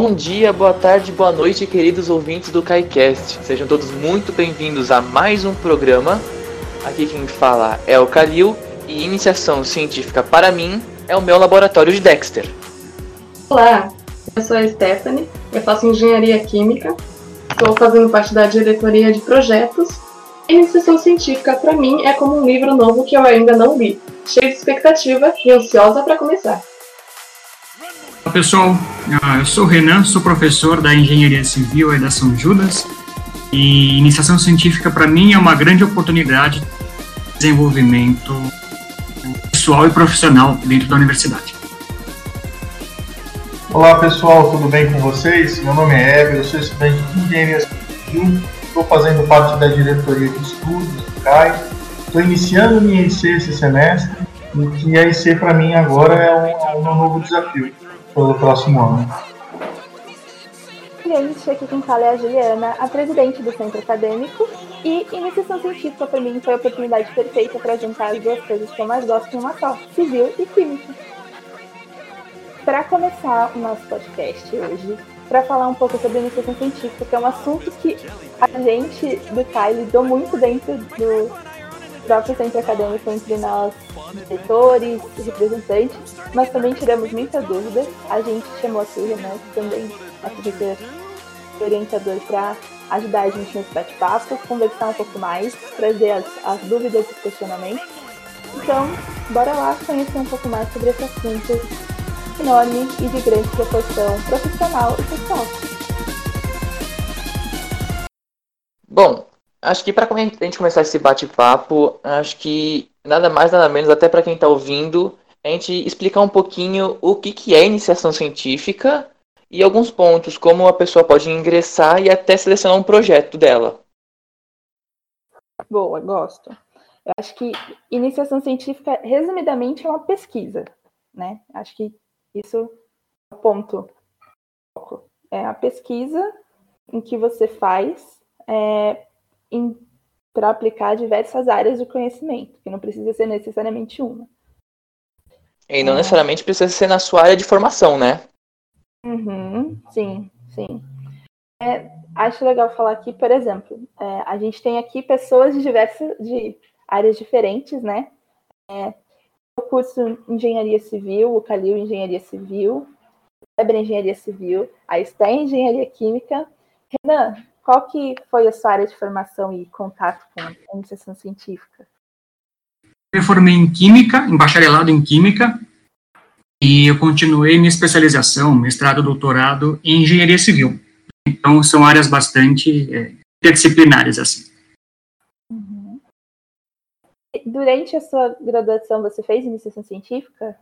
Bom dia, boa tarde, boa noite, queridos ouvintes do KaiCast. Sejam todos muito bem-vindos a mais um programa. Aqui quem fala é o Kalil e iniciação científica para mim é o meu laboratório de Dexter. Olá, eu sou a Stephanie, eu faço engenharia química, estou fazendo parte da diretoria de projetos. E iniciação científica para mim é como um livro novo que eu ainda não li, cheio de expectativa e ansiosa para começar. Olá pessoal, ah, eu sou o Renan, sou professor da Engenharia Civil e da São Judas. E iniciação científica para mim é uma grande oportunidade de desenvolvimento pessoal e profissional dentro da universidade. Olá pessoal, tudo bem com vocês? Meu nome é Eber, eu sou estudante de Engenharia Civil, estou fazendo parte da diretoria de estudos do CAI, estou iniciando minha IC esse semestre e a IC para mim agora é um, é um novo desafio pelo próximo ano. Gente, aqui quem fala é a Juliana, a presidente do centro acadêmico, e iniciação científica para mim foi a oportunidade perfeita para juntar as duas coisas que eu mais gosto em uma só, civil e química. Para começar o nosso podcast hoje, para falar um pouco sobre iniciação científica, que é um assunto que a gente do CAI lidou muito dentro do próprio centro acadêmico entre nós, diretores, representantes, mas também tiramos muita dúvida. A gente chamou aqui o Renan, que também é orientador, para ajudar a gente nesse bate-papo, conversar um pouco mais, trazer as, as dúvidas e questionamentos. Então, bora lá conhecer um pouco mais sobre esse assunto enorme e de grande proporção profissional e pessoal. Bom, Acho que para a gente começar esse bate-papo, acho que nada mais, nada menos, até para quem está ouvindo, a gente explicar um pouquinho o que, que é iniciação científica e alguns pontos, como a pessoa pode ingressar e até selecionar um projeto dela. Boa, gosto. Eu acho que iniciação científica, resumidamente, é uma pesquisa, né? Acho que isso é o ponto. É a pesquisa em que você faz é, para aplicar diversas áreas do conhecimento, que não precisa ser necessariamente uma. E não é. necessariamente precisa ser na sua área de formação, né? Uhum, sim, sim. É, acho legal falar aqui, por exemplo, é, a gente tem aqui pessoas de diversas de áreas diferentes, né? É, o curso Engenharia Civil, o Calil Engenharia Civil, Weber Engenharia Civil, a Esté Engenharia Química. Renan, qual que foi a sua área de formação e contato com a iniciação científica? Eu formei em Química, em bacharelado em Química, e eu continuei minha especialização, mestrado, doutorado em Engenharia Civil. Então, são áreas bastante é, interdisciplinares, assim. Uhum. Durante a sua graduação, você fez iniciação científica?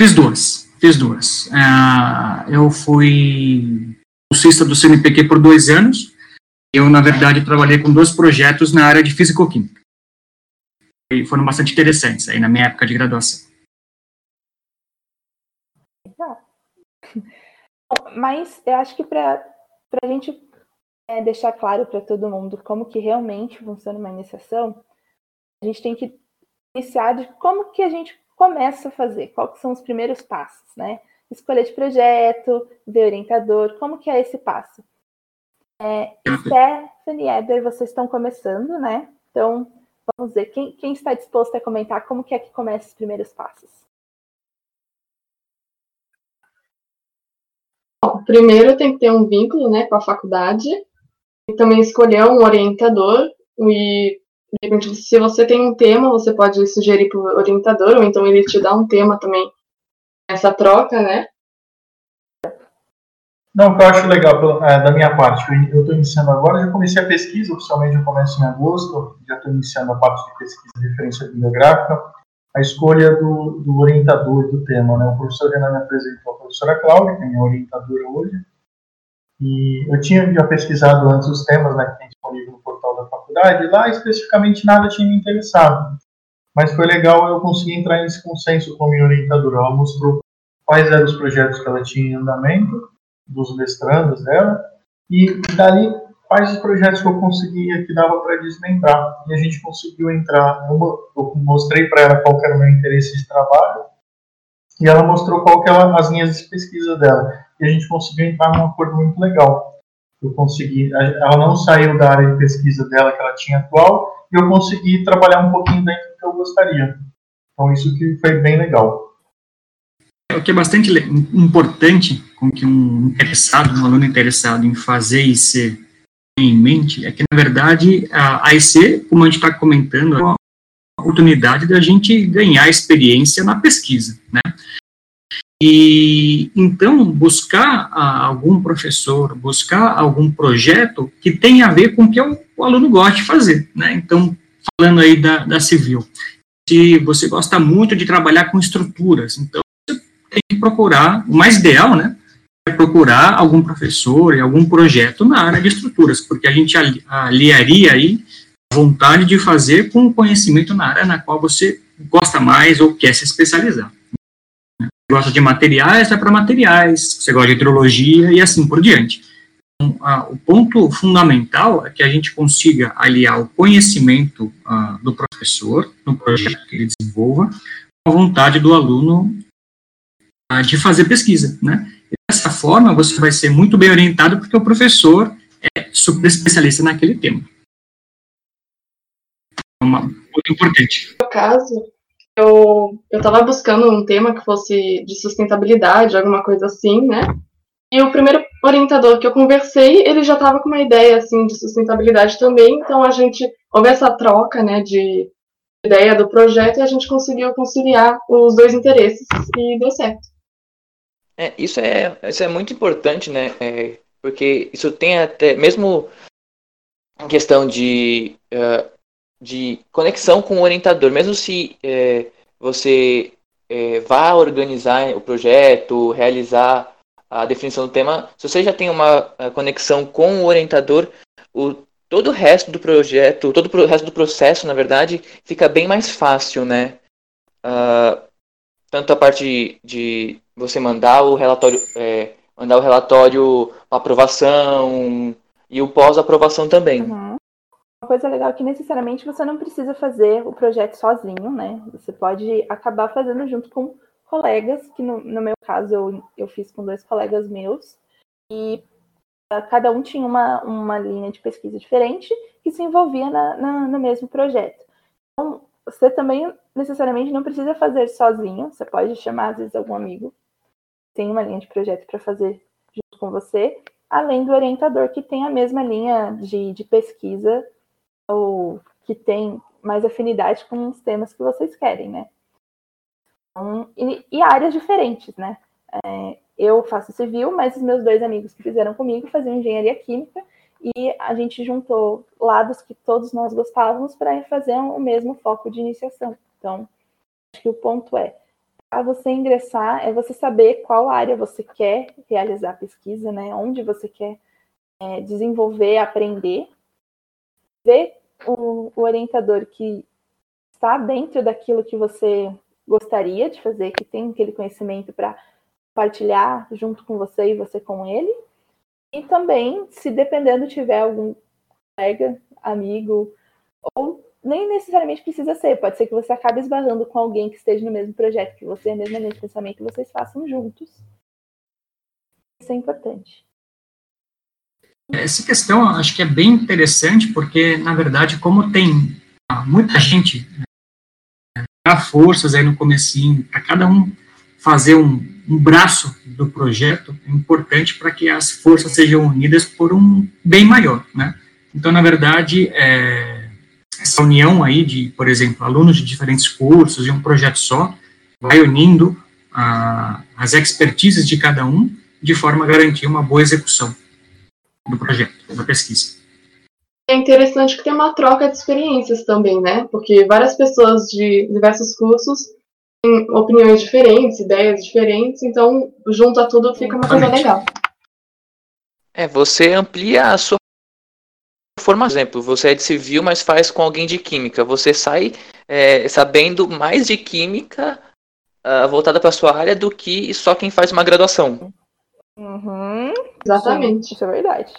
Fiz duas, fiz duas. Uh, eu fui bolsista do CNPq por dois anos, eu, na verdade, trabalhei com dois projetos na área de físico-química. E foram bastante interessantes aí na minha época de graduação. Mas eu acho que para a gente é, deixar claro para todo mundo como que realmente funciona uma iniciação, a gente tem que iniciar de como que a gente começa a fazer, quais são os primeiros passos, né? Escolha de projeto, ver orientador, como que é esse passo? É, e Eber, vocês estão começando, né? Então, vamos ver, quem, quem está disposto a comentar como que é que começa os primeiros passos? Bom, primeiro tem que ter um vínculo né, com a faculdade e também escolher um orientador e se você tem um tema, você pode sugerir para o orientador, ou então ele te dá um tema também, essa troca, né? Não, o que eu acho legal é, da minha parte, eu estou iniciando agora, já comecei a pesquisa, oficialmente eu começo em agosto, já estou iniciando a parte de pesquisa de referência bibliográfica, a escolha do, do orientador do tema. Né? O professor Renan me apresentou a professora Cláudia, que é minha orientadora hoje, e eu tinha já pesquisado antes os temas né, que tem disponível no portal da faculdade, e lá especificamente nada tinha me interessado. Mas foi legal eu conseguir entrar nesse consenso com a minha orientadora. Ela mostrou quais eram os projetos que ela tinha em andamento, dos mestrandos dela, e dali quais os projetos que eu conseguia que dava para desmembrar. E a gente conseguiu entrar, eu mostrei para ela qual era o meu interesse de trabalho, e ela mostrou qual que eram as linhas de pesquisa dela. E a gente conseguiu entrar num acordo muito legal. Eu consegui, ela não saiu da área de pesquisa dela que ela tinha atual, e eu consegui trabalhar um pouquinho dentro do que eu gostaria. Então isso que foi bem legal. O que é bastante importante com que um interessado, um aluno interessado em fazer IC em mente é que, na verdade, a IC, como a gente está comentando, é uma oportunidade da gente ganhar experiência na pesquisa, né? E então buscar ah, algum professor, buscar algum projeto que tenha a ver com o que o, o aluno gosta de fazer, né? Então, falando aí da, da civil, se você gosta muito de trabalhar com estruturas, então tem que procurar, o mais ideal, né, é procurar algum professor e algum projeto na área de estruturas, porque a gente aliaria aí a vontade de fazer com o conhecimento na área na qual você gosta mais ou quer se especializar. Você gosta de materiais, vai para materiais, você gosta de hidrologia e assim por diante. Então, a, o ponto fundamental é que a gente consiga aliar o conhecimento a, do professor no projeto que ele desenvolva com a vontade do aluno de fazer pesquisa, né? Dessa forma, você vai ser muito bem orientado, porque o professor é super especialista naquele tema. É uma muito importante. No caso, eu estava buscando um tema que fosse de sustentabilidade, alguma coisa assim, né? E o primeiro orientador que eu conversei, ele já estava com uma ideia assim de sustentabilidade também, então a gente houve essa troca, né, de ideia do projeto e a gente conseguiu conciliar os dois interesses e deu certo. É, isso, é, isso é muito importante, né? É, porque isso tem até, mesmo em questão de, uh, de conexão com o orientador, mesmo se uh, você uh, vá organizar o projeto, realizar a definição do tema, se você já tem uma conexão com o orientador, o, todo o resto do projeto, todo o resto do processo, na verdade, fica bem mais fácil, né? Uh, tanto a parte de você mandar o relatório, é, mandar o relatório aprovação e o pós-aprovação também. Uhum. Uma coisa legal é que necessariamente você não precisa fazer o projeto sozinho, né? Você pode acabar fazendo junto com colegas, que no, no meu caso eu, eu fiz com dois colegas meus, e uh, cada um tinha uma, uma linha de pesquisa diferente que se envolvia na, na, no mesmo projeto. Então, você também necessariamente não precisa fazer sozinho, você pode chamar às vezes algum amigo tem uma linha de projeto para fazer junto com você, além do orientador que tem a mesma linha de, de pesquisa ou que tem mais afinidade com os temas que vocês querem, né? Então, e, e, áreas diferentes, né? É, eu faço civil, mas os meus dois amigos que fizeram comigo faziam engenharia química e a gente juntou lados que todos nós gostávamos para fazer o mesmo foco de iniciação. Então, acho que o ponto é a você ingressar é você saber qual área você quer realizar a pesquisa, né? Onde você quer é, desenvolver, aprender, ver o, o, orientador que está dentro daquilo que você gostaria de fazer, que tem aquele conhecimento para compartilhar junto com você e você com ele. E também, se dependendo tiver algum colega, amigo nem necessariamente precisa ser, pode ser que você acabe esbarrando com alguém que esteja no mesmo projeto que você, linha de pensamento, que vocês façam juntos. Isso é importante. Essa questão acho que é bem interessante, porque, na verdade, como tem ah, muita gente dá forças aí no comecinho, para cada um fazer um, um braço do projeto, é importante para que as forças sejam unidas por um bem maior, né? Então, na verdade, é, essa união aí de, por exemplo, alunos de diferentes cursos e um projeto só, vai unindo a, as expertises de cada um de forma a garantir uma boa execução do projeto, da pesquisa. É interessante que tem uma troca de experiências também, né? Porque várias pessoas de diversos cursos têm opiniões diferentes, ideias diferentes, então junta tudo fica uma coisa legal. É, você amplia a sua formação. Por exemplo, você é de civil, mas faz com alguém de química. Você sai é, sabendo mais de química uh, voltada para sua área do que só quem faz uma graduação. Uhum. Exatamente. Sim, isso é verdade.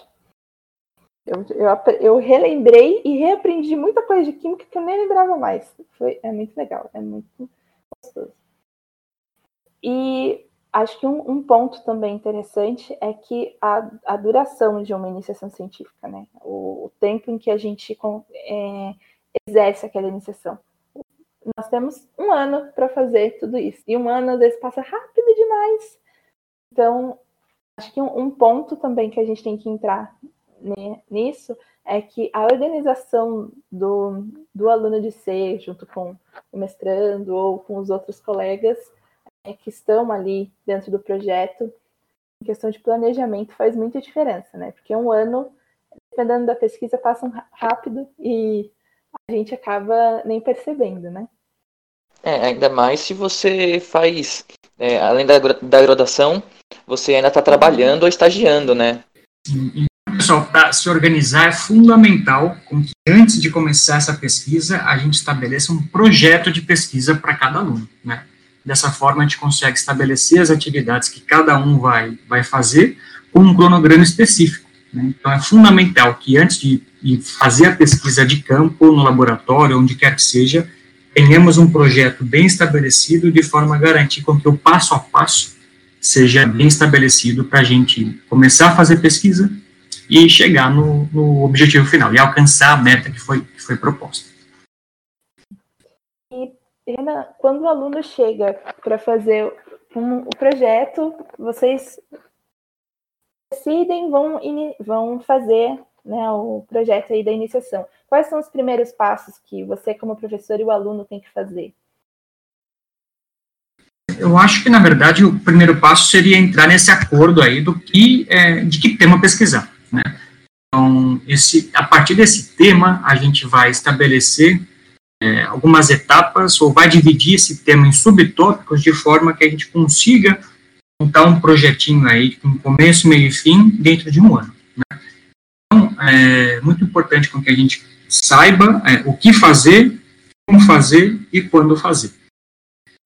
Eu, eu, eu, relembrei e reaprendi muita coisa de química que eu nem lembrava mais. Foi, é muito legal, é muito gostoso. E acho que um, um ponto também interessante é que a, a, duração de uma iniciação científica, né? O, o tempo em que a gente é, exerce aquela iniciação. Nós temos um ano para fazer tudo isso. E um ano, às vezes, passa rápido demais. Então, acho que um, um ponto também que a gente tem que entrar nisso é que a organização do, do aluno de C, junto com o mestrando ou com os outros colegas que estão ali dentro do projeto, em questão de planejamento, faz muita diferença, né? Porque um ano, dependendo da pesquisa, passa rápido e a gente acaba nem percebendo, né? É, ainda mais se você faz, é, além da, da graduação, você ainda está trabalhando ou estagiando, né? Pessoal, para se organizar é fundamental que antes de começar essa pesquisa a gente estabeleça um projeto de pesquisa para cada aluno, né? Dessa forma a gente consegue estabelecer as atividades que cada um vai, vai fazer com um cronograma específico. Né? Então é fundamental que antes de, de fazer a pesquisa de campo, no laboratório, onde quer que seja, tenhamos um projeto bem estabelecido de forma a garantir com que o passo a passo seja bem estabelecido para a gente começar a fazer pesquisa e chegar no, no objetivo final e alcançar a meta que foi, que foi proposta. Renan, quando o aluno chega para fazer um, o projeto, vocês decidem, vão, vão fazer né, o projeto aí da iniciação. Quais são os primeiros passos que você, como professor e o aluno, tem que fazer? Eu acho que, na verdade, o primeiro passo seria entrar nesse acordo aí do que, é, de que tema pesquisar. Né? Então, esse, a partir desse tema, a gente vai estabelecer é, algumas etapas ou vai dividir esse tema em subtópicos de forma que a gente consiga montar um projetinho aí com começo, meio e fim dentro de um ano. Né? Então, é muito importante com que a gente saiba é, o que fazer, como fazer e quando fazer.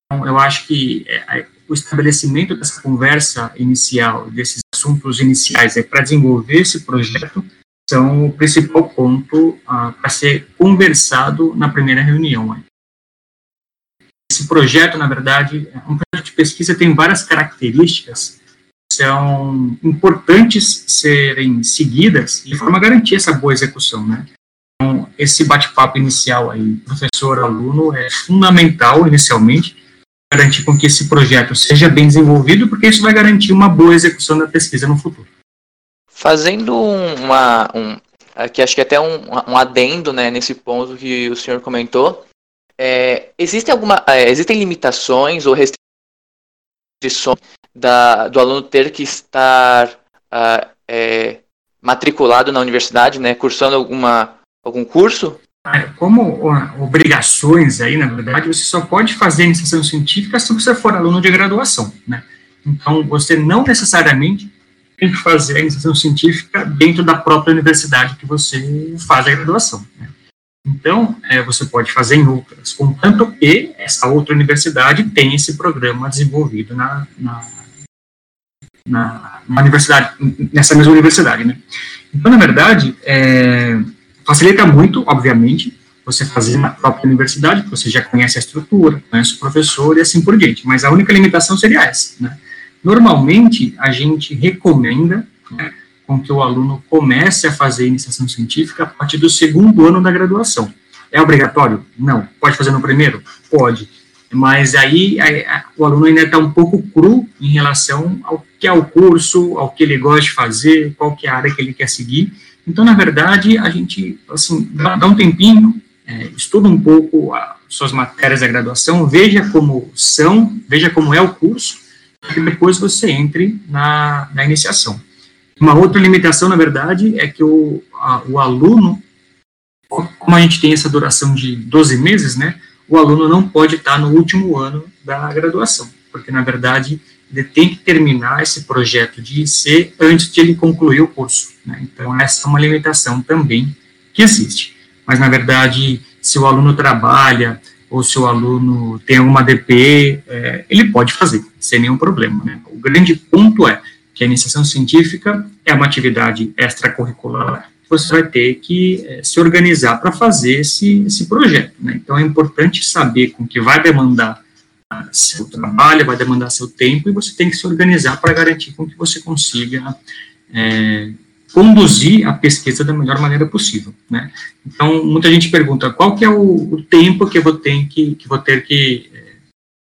Então, eu acho que é, o estabelecimento dessa conversa inicial, desses assuntos iniciais é para desenvolver esse projeto, são o principal ponto ah, para ser conversado na primeira reunião. Esse projeto, na verdade, é um projeto de pesquisa tem várias características que são importantes serem seguidas de forma a garantir essa boa execução, né? Então, esse bate-papo inicial aí, professor-aluno, é fundamental inicialmente, garantir com que esse projeto seja bem desenvolvido, porque isso vai garantir uma boa execução da pesquisa no futuro. Fazendo uma, um, aqui acho que até um, um adendo, né, nesse ponto que o senhor comentou, é, existe alguma, é, existem limitações ou restrições da, do aluno ter que estar uh, é, matriculado na universidade, né, cursando alguma, algum curso? como obrigações aí, na verdade, você só pode fazer iniciação científica se você for aluno de graduação, né? Então, você não necessariamente tem que fazer a iniciação científica dentro da própria universidade que você faz a graduação, né? Então, é, você pode fazer em outras, contanto que essa outra universidade tem esse programa desenvolvido na, na, na, na universidade, nessa mesma universidade, né? Então, na verdade, é, Facilita muito, obviamente, você fazer na própria universidade, que você já conhece a estrutura, conhece o professor e assim por diante, mas a única limitação seria essa, né? Normalmente, a gente recomenda né, com que o aluno comece a fazer iniciação científica a partir do segundo ano da graduação. É obrigatório? Não. Pode fazer no primeiro? Pode. Mas aí a, a, o aluno ainda está um pouco cru em relação ao que é o curso, ao que ele gosta de fazer, qual que é a área que ele quer seguir, então, na verdade, a gente, assim, dá, dá um tempinho, é, estuda um pouco as suas matérias da graduação, veja como são, veja como é o curso, que depois você entre na, na iniciação. Uma outra limitação, na verdade, é que o, a, o aluno, como a gente tem essa duração de 12 meses, né, o aluno não pode estar no último ano da graduação, porque, na verdade, ele tem que terminar esse projeto de IC antes de ele concluir o curso. Né? Então, essa é uma limitação também que existe. Mas, na verdade, se o aluno trabalha ou se o aluno tem alguma DP, é, ele pode fazer, sem nenhum problema. Né? O grande ponto é que a iniciação científica é uma atividade extracurricular, você vai ter que é, se organizar para fazer esse, esse projeto. Né? Então, é importante saber com que vai demandar seu trabalho, vai demandar seu tempo, e você tem que se organizar para garantir com que você consiga é, conduzir a pesquisa da melhor maneira possível, né? Então, muita gente pergunta, qual que é o, o tempo que eu vou ter que, que, vou ter que é,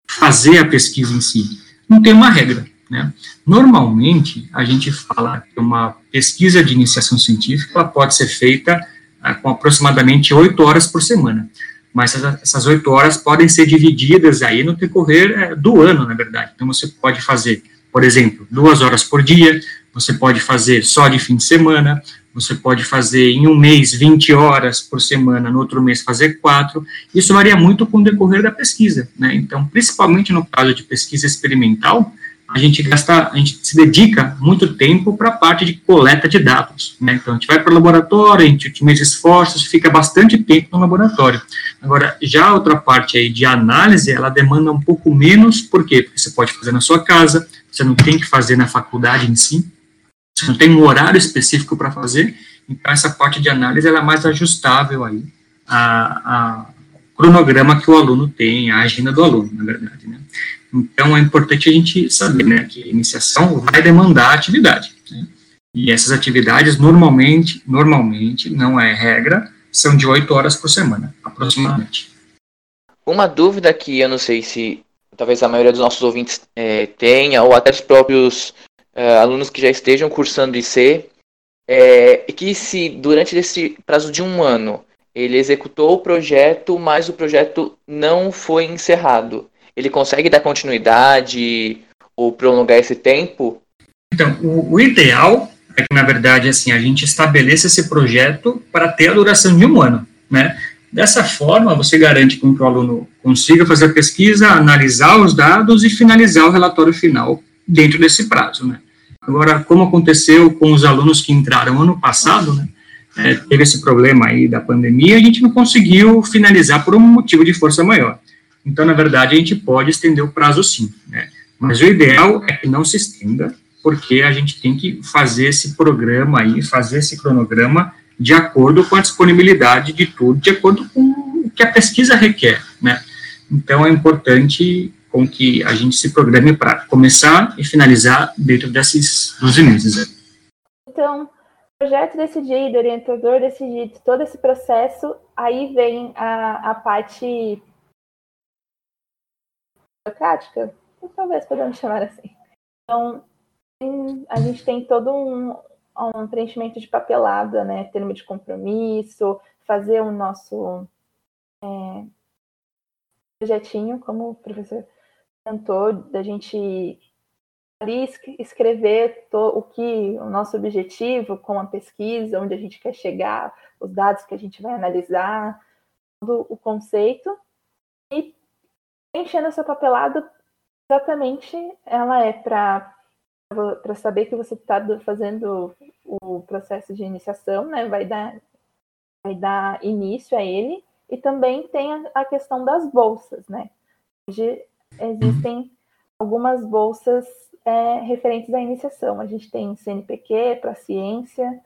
fazer a pesquisa em si? Não tem uma regra, né? Normalmente, a gente fala que uma pesquisa de iniciação científica pode ser feita ah, com aproximadamente oito horas por semana mas essas oito horas podem ser divididas aí no decorrer é, do ano, na verdade. Então, você pode fazer, por exemplo, duas horas por dia, você pode fazer só de fim de semana, você pode fazer em um mês 20 horas por semana, no outro mês fazer quatro, isso varia muito com o decorrer da pesquisa, né? Então, principalmente no caso de pesquisa experimental, a gente gasta, a gente se dedica muito tempo para a parte de coleta de dados, né? Então, a gente vai para o laboratório, a gente otimiza esforços, fica bastante tempo no laboratório. Agora, já a outra parte aí de análise, ela demanda um pouco menos, por quê? Porque você pode fazer na sua casa, você não tem que fazer na faculdade em si, você não tem um horário específico para fazer, então essa parte de análise, ela é mais ajustável aí a, cronograma que o aluno tem, a agenda do aluno, na verdade, né? Então, é importante a gente saber, né, que a iniciação vai demandar atividade, né? E essas atividades, normalmente, normalmente, não é regra, são de oito horas por semana, aproximadamente. Uma dúvida que eu não sei se talvez a maioria dos nossos ouvintes é, tenha, ou até os próprios é, alunos que já estejam cursando IC, é que se durante esse prazo de um ano ele executou o projeto, mas o projeto não foi encerrado, ele consegue dar continuidade ou prolongar esse tempo? Então, o, o ideal é que, na verdade, assim, a gente estabeleça esse projeto para ter a duração de um ano, né? Dessa forma, você garante que o aluno consiga fazer a pesquisa, analisar os dados e finalizar o relatório final dentro desse prazo, né? Agora, como aconteceu com os alunos que entraram ano passado, né? É, teve esse problema aí da pandemia, a gente não conseguiu finalizar por um motivo de força maior. Então, na verdade, a gente pode estender o prazo sim, né? Mas o ideal é que não se estenda, porque a gente tem que fazer esse programa aí, fazer esse cronograma de acordo com a disponibilidade de tudo, de acordo com o que a pesquisa requer, né? Então, é importante com que a gente se programe para começar e finalizar dentro desses 12 meses. Então, projeto decidido, orientador decidido, todo esse processo, aí vem a, a parte burocrática, talvez podemos chamar assim. Então, a gente tem todo um, um preenchimento de papelada, né? Termo de compromisso, fazer o nosso é, projetinho, como o professor tentou, da gente ali escrever o que o nosso objetivo com a pesquisa, onde a gente quer chegar, os dados que a gente vai analisar, todo o conceito e enchendo essa papelada, exatamente ela é para para saber que você está fazendo o processo de iniciação, né? Vai dar vai dar início a ele e também tem a, a questão das bolsas, né? Hoje existem algumas bolsas é, referentes à iniciação. A gente tem CNPq para ciência.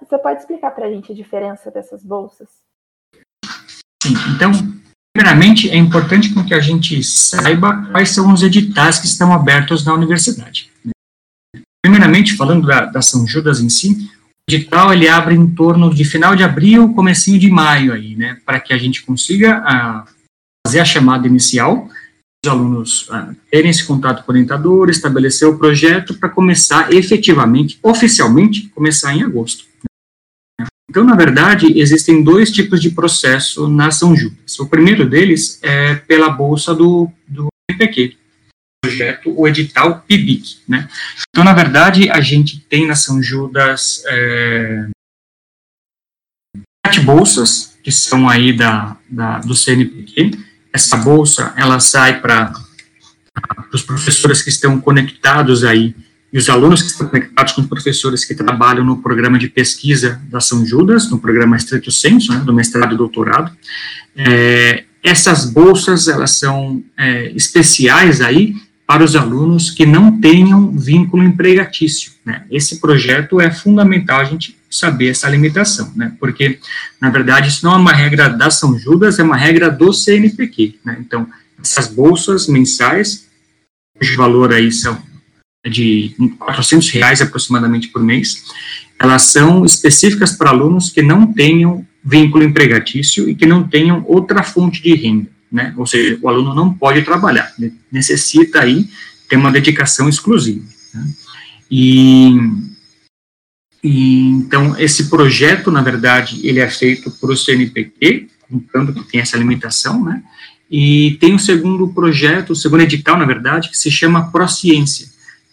Você pode explicar para a gente a diferença dessas bolsas? Sim, então Primeiramente, é importante que a gente saiba quais são os editais que estão abertos na universidade. Primeiramente, falando da, da São Judas em si, o edital ele abre em torno de final de abril, comecinho de maio aí, né, para que a gente consiga a, fazer a chamada inicial, os alunos a, terem esse contato com o orientador, estabelecer o projeto para começar efetivamente, oficialmente, começar em agosto. Então, na verdade, existem dois tipos de processo na São Judas. O primeiro deles é pela bolsa do, do MPQ. projeto, o edital PIBIC, né? Então, na verdade, a gente tem na São Judas é, sete bolsas, que são aí da, da, do CNPq. Essa bolsa, ela sai para os professores que estão conectados aí, e os alunos que estão conectados com os professores que trabalham no programa de pesquisa da São Judas, no programa Estrito Senso, né, do mestrado e doutorado. É, essas bolsas, elas são é, especiais aí para os alunos que não tenham vínculo empregatício. Né? Esse projeto é fundamental a gente saber essa limitação, né? porque, na verdade, isso não é uma regra da São Judas, é uma regra do CNPq. Né? Então, essas bolsas mensais, cujo valor aí são de 400 reais aproximadamente por mês, elas são específicas para alunos que não tenham vínculo empregatício e que não tenham outra fonte de renda, né? Ou seja, o aluno não pode trabalhar, ele necessita aí ter uma dedicação exclusiva. Né? E, e, então esse projeto, na verdade, ele é feito por o CNPq, contando que tem essa limitação, né? E tem um segundo projeto, o segundo edital, na verdade, que se chama Prociência,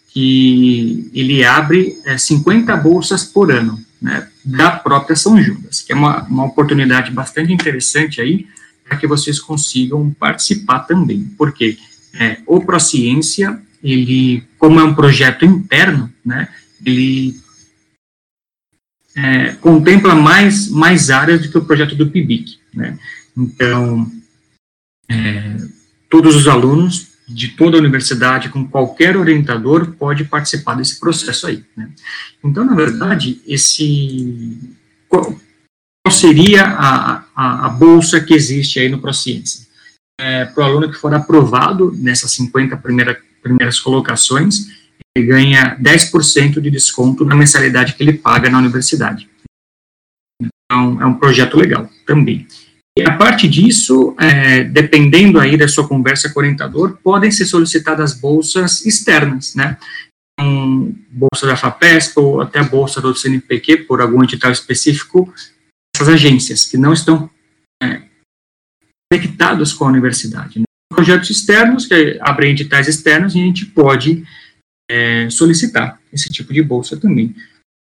que ele abre é, 50 bolsas por ano, né, da própria São Judas, que é uma, uma oportunidade bastante interessante aí, para que vocês consigam participar também, porque é, o Prociência, ele, como é um projeto interno, né, ele é, contempla mais, mais áreas do que o projeto do PIBIC, né, então, é, todos os alunos de toda a universidade, com qualquer orientador, pode participar desse processo aí. Né? Então, na verdade, esse seria a, a, a, bolsa que existe aí no Prociência? É, Para o aluno que for aprovado nessas 50 primeira, primeiras colocações, ele ganha 10% de desconto na mensalidade que ele paga na universidade. Então, é um projeto legal também. E a parte disso, é, dependendo aí da sua conversa com o orientador, podem ser solicitadas bolsas externas, né? Um, bolsa da FAPESP ou até bolsa do CNPq, por algum edital específico, essas agências que não estão é, conectadas com a universidade. Né? Projetos externos, que abrem editais externos, e a gente pode é, solicitar esse tipo de bolsa também.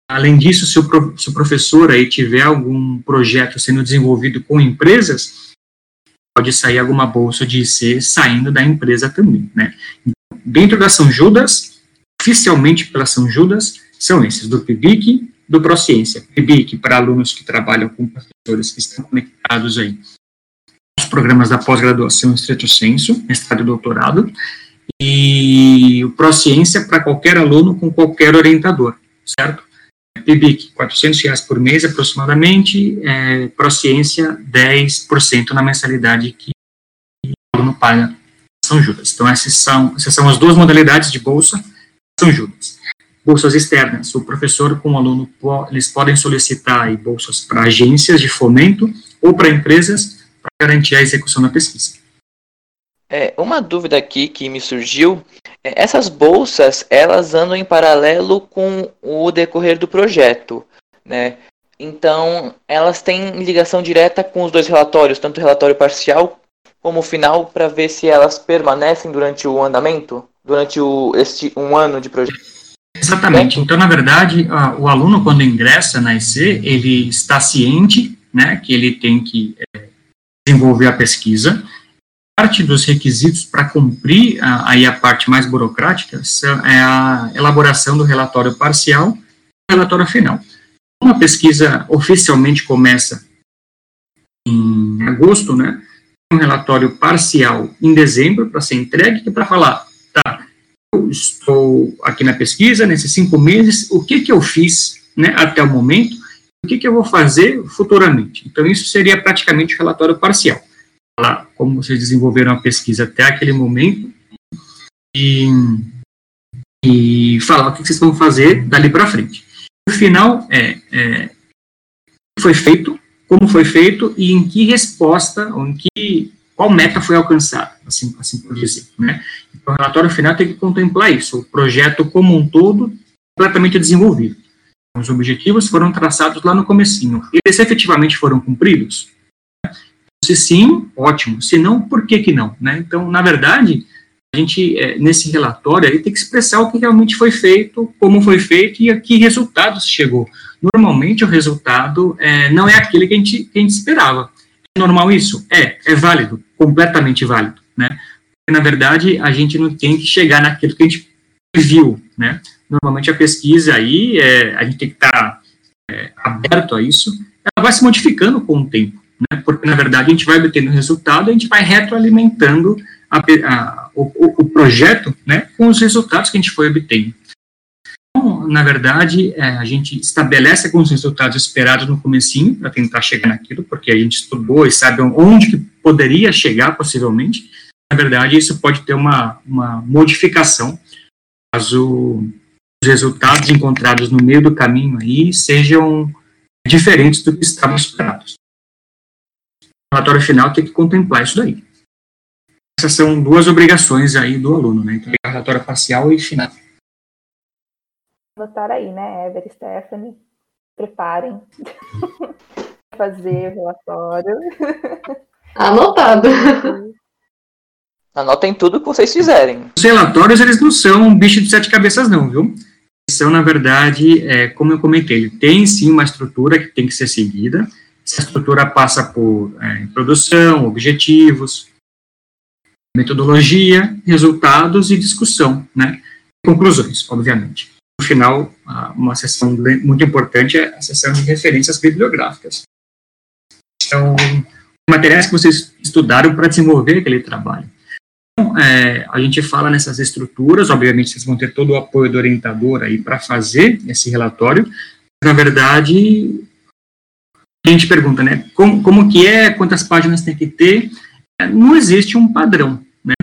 Além disso, se o, se o professor aí tiver algum projeto sendo desenvolvido com empresas, pode sair alguma bolsa de IC saindo da empresa também, né? Dentro da São Judas, oficialmente pela São Judas, são esses, do PIBIC, do Prociência. PIBIC para alunos que trabalham com professores que estão conectados aí os programas da pós-graduação em estreito senso, mestrado e doutorado, e o Prociência para qualquer aluno com qualquer orientador, certo? PIBIC, 400 reais por mês aproximadamente, é, Prociência, 10% na mensalidade que o aluno paga São Judas. Então, essas são, essas são as duas modalidades de bolsa São Judas. Bolsas externas, o professor com o aluno, eles podem solicitar aí, bolsas para agências de fomento ou para empresas para garantir a execução da pesquisa. É, uma dúvida aqui que me surgiu, é, essas bolsas, elas andam em paralelo com o decorrer do projeto, né? Então, elas têm ligação direta com os dois relatórios, tanto o relatório parcial como o final, para ver se elas permanecem durante o andamento, durante o, este um ano de projeto. Exatamente. Então, na verdade, o aluno, quando ingressa na EC, ele está ciente né, que ele tem que é, desenvolver a pesquisa, parte dos requisitos para cumprir a, aí a parte mais burocrática é a elaboração do relatório parcial e relatório final. Uma pesquisa oficialmente começa em agosto, né? Um relatório parcial em dezembro para ser entregue, é para falar, estou aqui na pesquisa, nesses cinco meses, o que que eu fiz, né, até o momento, o que que eu vou fazer futuramente. Então, isso seria praticamente o relatório parcial falar como vocês desenvolveram a pesquisa até aquele momento e, e falar o que vocês vão fazer dali para frente. O final é, é foi feito, como foi feito e em que resposta, ou em que, qual meta foi alcançada, assim, assim por dizer. Né? Então, o relatório final tem que contemplar isso, o projeto como um todo completamente desenvolvido. Os objetivos foram traçados lá no comecinho. Eles efetivamente foram cumpridos? Se sim, ótimo. Se não, por que que não? Né? Então, na verdade, a gente, é, nesse relatório, aí tem que expressar o que realmente foi feito, como foi feito e a que resultados chegou. Normalmente, o resultado é, não é aquele que a, gente, que a gente esperava. É normal isso? É, é válido, completamente válido, né? Porque, na verdade, a gente não tem que chegar naquilo que a gente viu, né? Normalmente, a pesquisa aí, é, a gente tem que estar tá, é, aberto a isso, ela vai se modificando com o tempo, né? Porque, na verdade, a gente vai obtendo resultado, a gente vai retroalimentando a, a, o, o, projeto né, com os resultados que a gente foi obtendo. Então, na verdade, é, a gente estabelece alguns resultados esperados no comecinho para tentar chegar naquilo, porque a gente estudou e sabe onde que poderia chegar possivelmente. Na verdade, isso pode ter uma, uma modificação caso os resultados encontrados no meio do caminho aí sejam diferentes do que estavam esperados. O relatório final tem que contemplar isso daí essas são duas obrigações aí do aluno, né? Então, relatório parcial e final. Anotar aí, né, Ever e Stephanie? Preparem. Fazer o relatório. Anotado. Anotem tudo que vocês fizerem. Os relatórios, eles não são um bicho de sete cabeças, não, viu? São, na verdade, é, como eu comentei, tem sim uma estrutura que tem que ser seguida. Essa estrutura passa por é, produção, objetivos, metodologia, resultados e discussão, né? Conclusões, obviamente. No final, uma sessão muito importante é a sessão de referências bibliográficas. São materiais que vocês estudaram para desenvolver aquele trabalho. Então, é, a gente fala nessas estruturas, obviamente vocês vão ter todo o apoio do orientador aí para fazer esse relatório. Na verdade, a gente pergunta, né, como, como que é, quantas páginas tem que ter, é, não existe um padrão, né?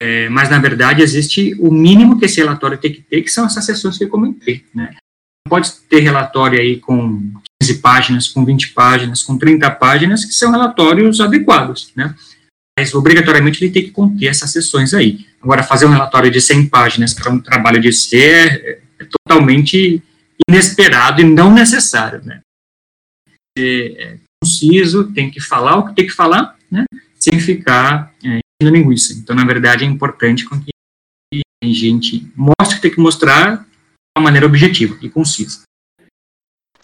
É, mas, na verdade, existe o mínimo que esse relatório tem que ter, que são essas sessões que eu comentei, né? Pode ter relatório aí com 15 páginas, com 20 páginas, com 30 páginas, que são relatórios adequados, né? Mas, obrigatoriamente, ele tem que conter essas sessões aí. Agora, fazer um relatório de 100 páginas para um trabalho de C é, é totalmente inesperado e não necessário, né? É, é conciso, tem que falar o que tem que falar, né? sem ficar é, linguiça. Então, na verdade, é importante que a gente mostre o que tem que mostrar de uma maneira objetiva e concisa.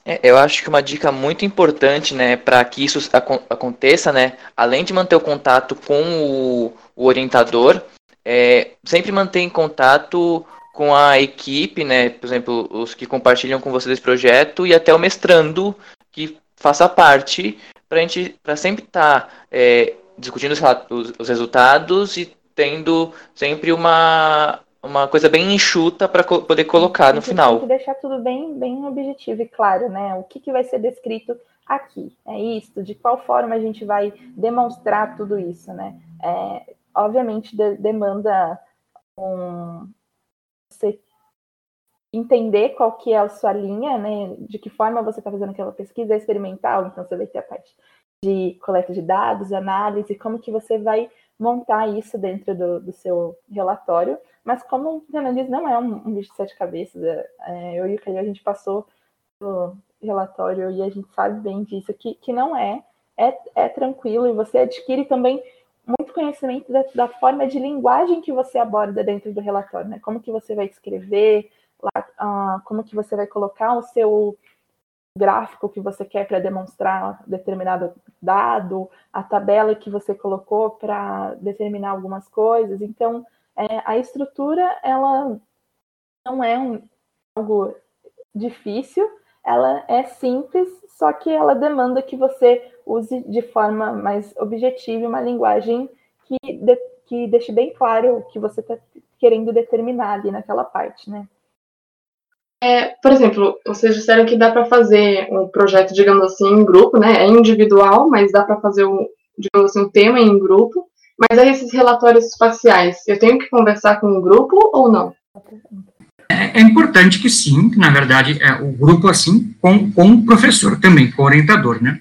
É, eu acho que uma dica muito importante, né, para que isso aconteça, né, além de manter o contato com o, o orientador, é sempre manter em contato com a equipe, né, por exemplo, os que compartilham com você esse projeto e até o mestrando que faça parte, para a gente, para sempre estar tá, é, discutindo os, os resultados e tendo sempre uma, uma coisa bem enxuta para co poder colocar no final. Tem que deixar tudo bem, bem objetivo e claro, né? O que, que vai ser descrito aqui? É isso? De qual forma a gente vai demonstrar tudo isso, né? É, obviamente de demanda um, você entender qual que é a sua linha, né? De que forma você está fazendo aquela pesquisa experimental, então você vai ter a parte de coleta de dados, análise, como que você vai montar isso dentro do, do seu relatório. Mas como o diz, não é um, um bicho de sete cabeças. É, é eu e o a gente passou pelo relatório e a gente sabe bem disso, que, que não é, é, é tranquilo e você adquire também muito conhecimento da, da, forma de linguagem que você aborda dentro do relatório, né? Como que você vai escrever, lá, uh, como que você vai colocar o seu gráfico que você quer para demonstrar determinado dado, a tabela que você colocou para determinar algumas coisas. Então, é, a estrutura ela não é um, algo difícil, ela é simples, só que ela demanda que você use de forma mais objetiva uma linguagem que, de, que deixe bem claro o que você está querendo determinar ali naquela parte, né? É, por exemplo, vocês disseram que dá para fazer um projeto, digamos assim, em grupo, né? É individual, mas dá para fazer um, digamos assim, um tema em grupo. Mas aí esses relatórios espaciais, eu tenho que conversar com o grupo ou não? É, importante que sim, na verdade é o grupo assim com, com o professor também, com o orientador, né?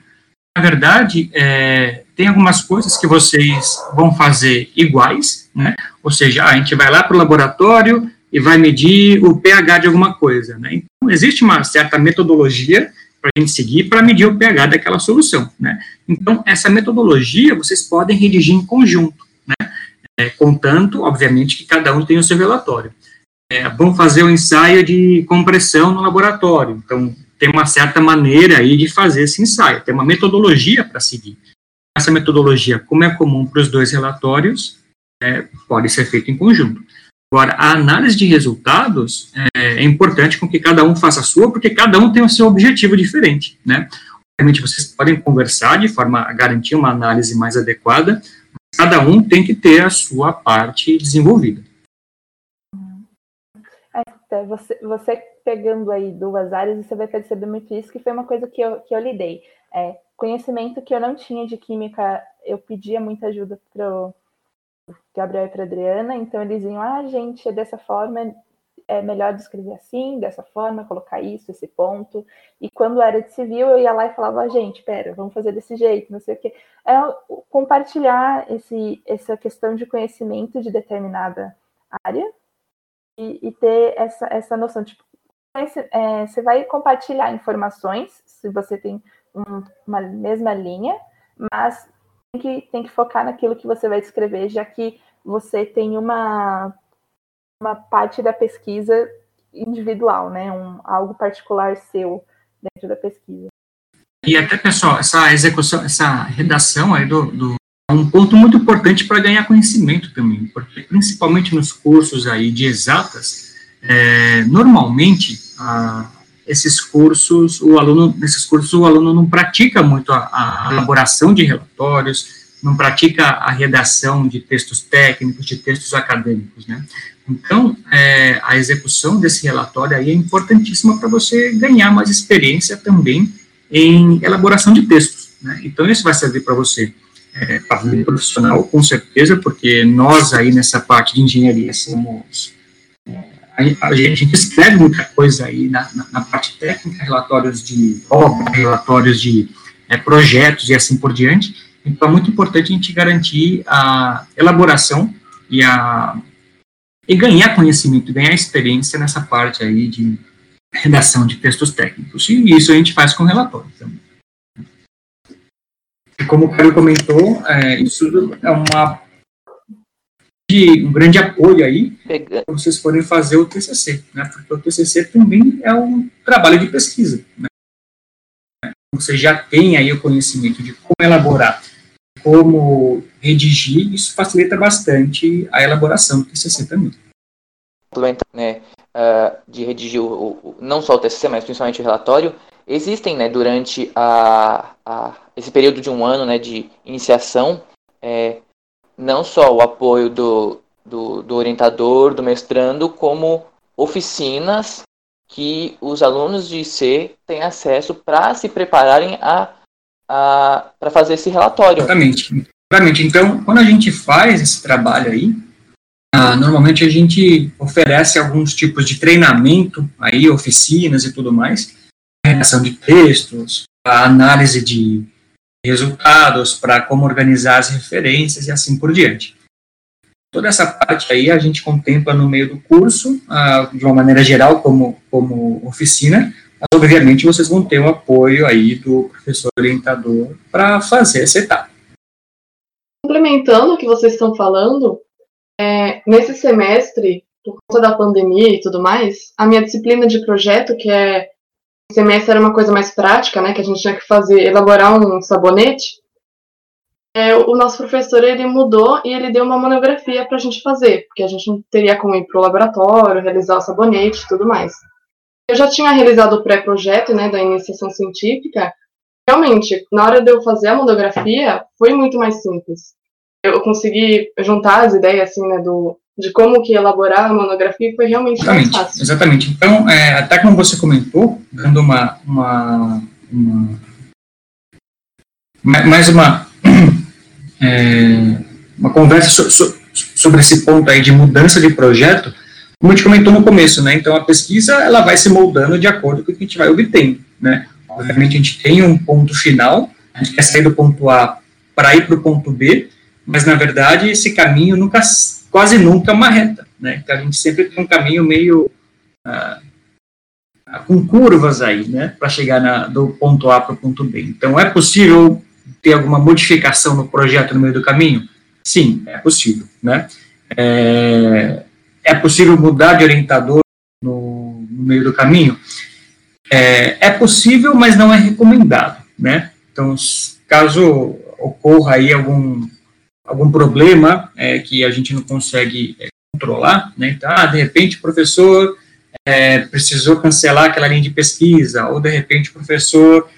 Na verdade, é, tem algumas coisas que vocês vão fazer iguais, né? Ou seja, a gente vai lá para o laboratório, e vai medir o pH de alguma coisa. Né? Então, existe uma certa metodologia para a gente seguir para medir o pH daquela solução. Né? Então, essa metodologia vocês podem redigir em conjunto. Né? é, contanto, obviamente, que cada um tem o seu relatório. É, vamos fazer o um ensaio de compressão no laboratório, então tem uma certa maneira aí de fazer esse ensaio, tem uma metodologia para seguir. Essa metodologia, como é comum para os dois relatórios, é, pode ser feita em conjunto. Agora, a análise de resultados é, é, importante com que cada um faça a sua, porque cada um tem o seu objetivo diferente, né? Obviamente, vocês podem conversar de forma a garantir uma análise mais adequada, mas cada um tem que ter a sua parte desenvolvida. É, você, você pegando aí duas áreas, você vai perceber muito isso, que foi uma coisa que eu, que eu lidei. É, conhecimento que eu não tinha de química, eu pedia muita ajuda para Gabriel e para Adriana, então eles iam, ah, gente, é dessa forma, é melhor descrever assim, dessa forma, colocar isso, esse ponto. E quando era de civil, eu ia lá e falava, ah, gente, pera, vamos fazer desse jeito, não sei o quê. É compartilhar esse, essa questão de conhecimento de determinada área e, e ter essa, essa noção, tipo, é, você vai compartilhar informações, se você tem um, uma mesma linha, mas tem que, tem que focar naquilo que você vai descrever, já que você tem uma, uma parte da pesquisa individual, né? Um, algo particular seu dentro da pesquisa. E até, pessoal, essa execução, essa redação aí do, do é um ponto muito importante para ganhar conhecimento também, porque principalmente nos cursos aí de exatas, é, normalmente a, esses cursos, o aluno, nesses cursos, o aluno não pratica muito a, a elaboração de relatórios, não pratica a redação de textos técnicos, de textos acadêmicos, né? Então, é, a execução desse relatório aí é importantíssima para você ganhar mais experiência também em elaboração de textos, né? Então, isso vai servir para você é, para vida profissional, com certeza, porque nós aí nessa parte de engenharia somos a, gente escreve muita coisa aí na, na, na, parte técnica, relatórios de obra, relatórios de é, projetos e assim por diante. Então, é muito importante a gente garantir a elaboração e, a, e ganhar conhecimento, ganhar experiência nessa parte aí de redação de textos técnicos. E isso a gente faz com relatórios também. E como o Caio comentou, é, isso é uma de um grande apoio aí para vocês forem fazer o TCC, né? Porque o TCC também é um trabalho de pesquisa. Né? Você já tem aí o conhecimento de como elaborar, como redigir, isso facilita bastante a elaboração do TCC também. Né, uh, de redigir o, o, não só o TCC, mas principalmente o relatório, existem, né, durante a, a, esse período de um ano, né, de iniciação, é, não só o apoio do, do, do orientador, do mestrando, como oficinas que os alunos de IC têm acesso para se prepararem a para fazer esse relatório. Exatamente. Exatamente. Então, quando a gente faz esse trabalho aí, ah, normalmente a gente oferece alguns tipos de treinamento, aí oficinas e tudo mais, redação de textos, a análise de resultados, para como organizar as referências e assim por diante. Toda essa parte aí a gente contempla no meio do curso, ah, de uma maneira geral, como, como oficina, mas obviamente vocês vão ter o apoio aí do professor orientador para fazer essa etapa. Complementando o que vocês estão falando, é, nesse semestre, por conta da pandemia e tudo mais, a minha disciplina de projeto, que é semestre era uma coisa mais prática, né, que a gente tinha que fazer, elaborar um sabonete, é, o nosso professor ele mudou e ele deu uma monografia para a gente fazer, porque a gente não teria como ir para o laboratório, realizar o sabonete e tudo mais. Eu já tinha realizado o pré-projeto, né, da iniciação científica. Realmente, na hora de eu fazer a monografia, foi muito mais simples. Eu consegui juntar as ideias, assim, né, do, de como que elaborar a monografia foi realmente exatamente, mais fácil. Exatamente. Então, é, até como você comentou, dando uma, uma, uma mais uma é, uma conversa so, so, sobre esse ponto aí de mudança de projeto, como a gente comentou no começo, né? Então a pesquisa ela vai se moldando de acordo com o que a gente vai obtendo, né? Obviamente a gente tem um ponto final, a gente quer sair do ponto A para ir para o ponto B, mas na verdade esse caminho nunca quase nunca uma reta, né? Então a gente sempre tem um caminho meio ah, com curvas aí, né? Para chegar na, do ponto A para o ponto B. Então é possível ter alguma modificação no projeto no meio do caminho? Sim, é possível, né? É, é possível mudar de orientador no, no meio do caminho? É, é, possível, mas não é recomendado, né? Então, caso ocorra aí algum, algum problema é, que a gente não consegue é, controlar, né? Então, ah, de repente o professor é, precisou cancelar aquela linha de pesquisa, ou de repente o professor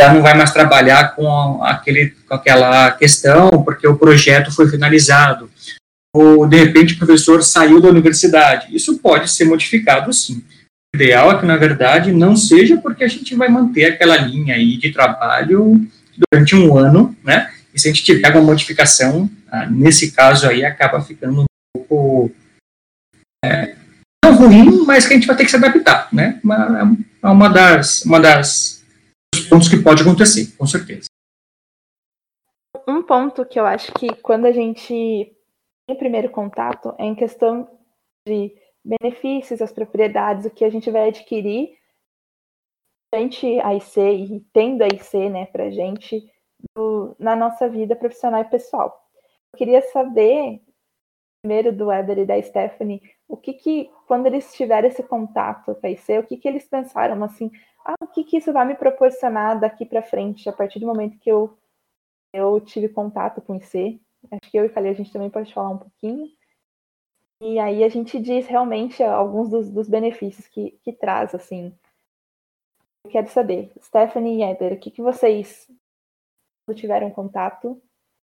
já não vai mais trabalhar com, aquele, com aquela questão, porque o projeto foi finalizado, ou de repente o professor saiu da universidade. Isso pode ser modificado sim. O ideal é que, na verdade, não seja porque a gente vai manter aquela linha aí de trabalho durante um ano, né? E se a gente tiver alguma modificação, ah, nesse caso aí acaba ficando um pouco é, não ruim, mas que a gente vai ter que se adaptar, né? Uma, é uma das, uma das pontos que pode acontecer, com certeza. Um ponto que eu acho que quando a gente primeiro contato é em questão de benefícios, as propriedades, o que a gente vai adquirir durante a IC e tendo a IC, né, pra gente do, na nossa vida profissional e pessoal. Eu queria saber, primeiro do Weber e da Stephanie, o que que, quando eles tiveram esse contato com a IC, o que que eles pensaram, assim, ah, o que, que isso vai me proporcionar daqui para frente, a partir do momento que eu, eu tive contato com o IC. Acho que eu e Calil a gente também pode falar um pouquinho. E aí a gente diz realmente alguns dos, dos benefícios que, que traz, assim. Eu quero saber, Stephanie e Eder, o que, que vocês tiveram contato,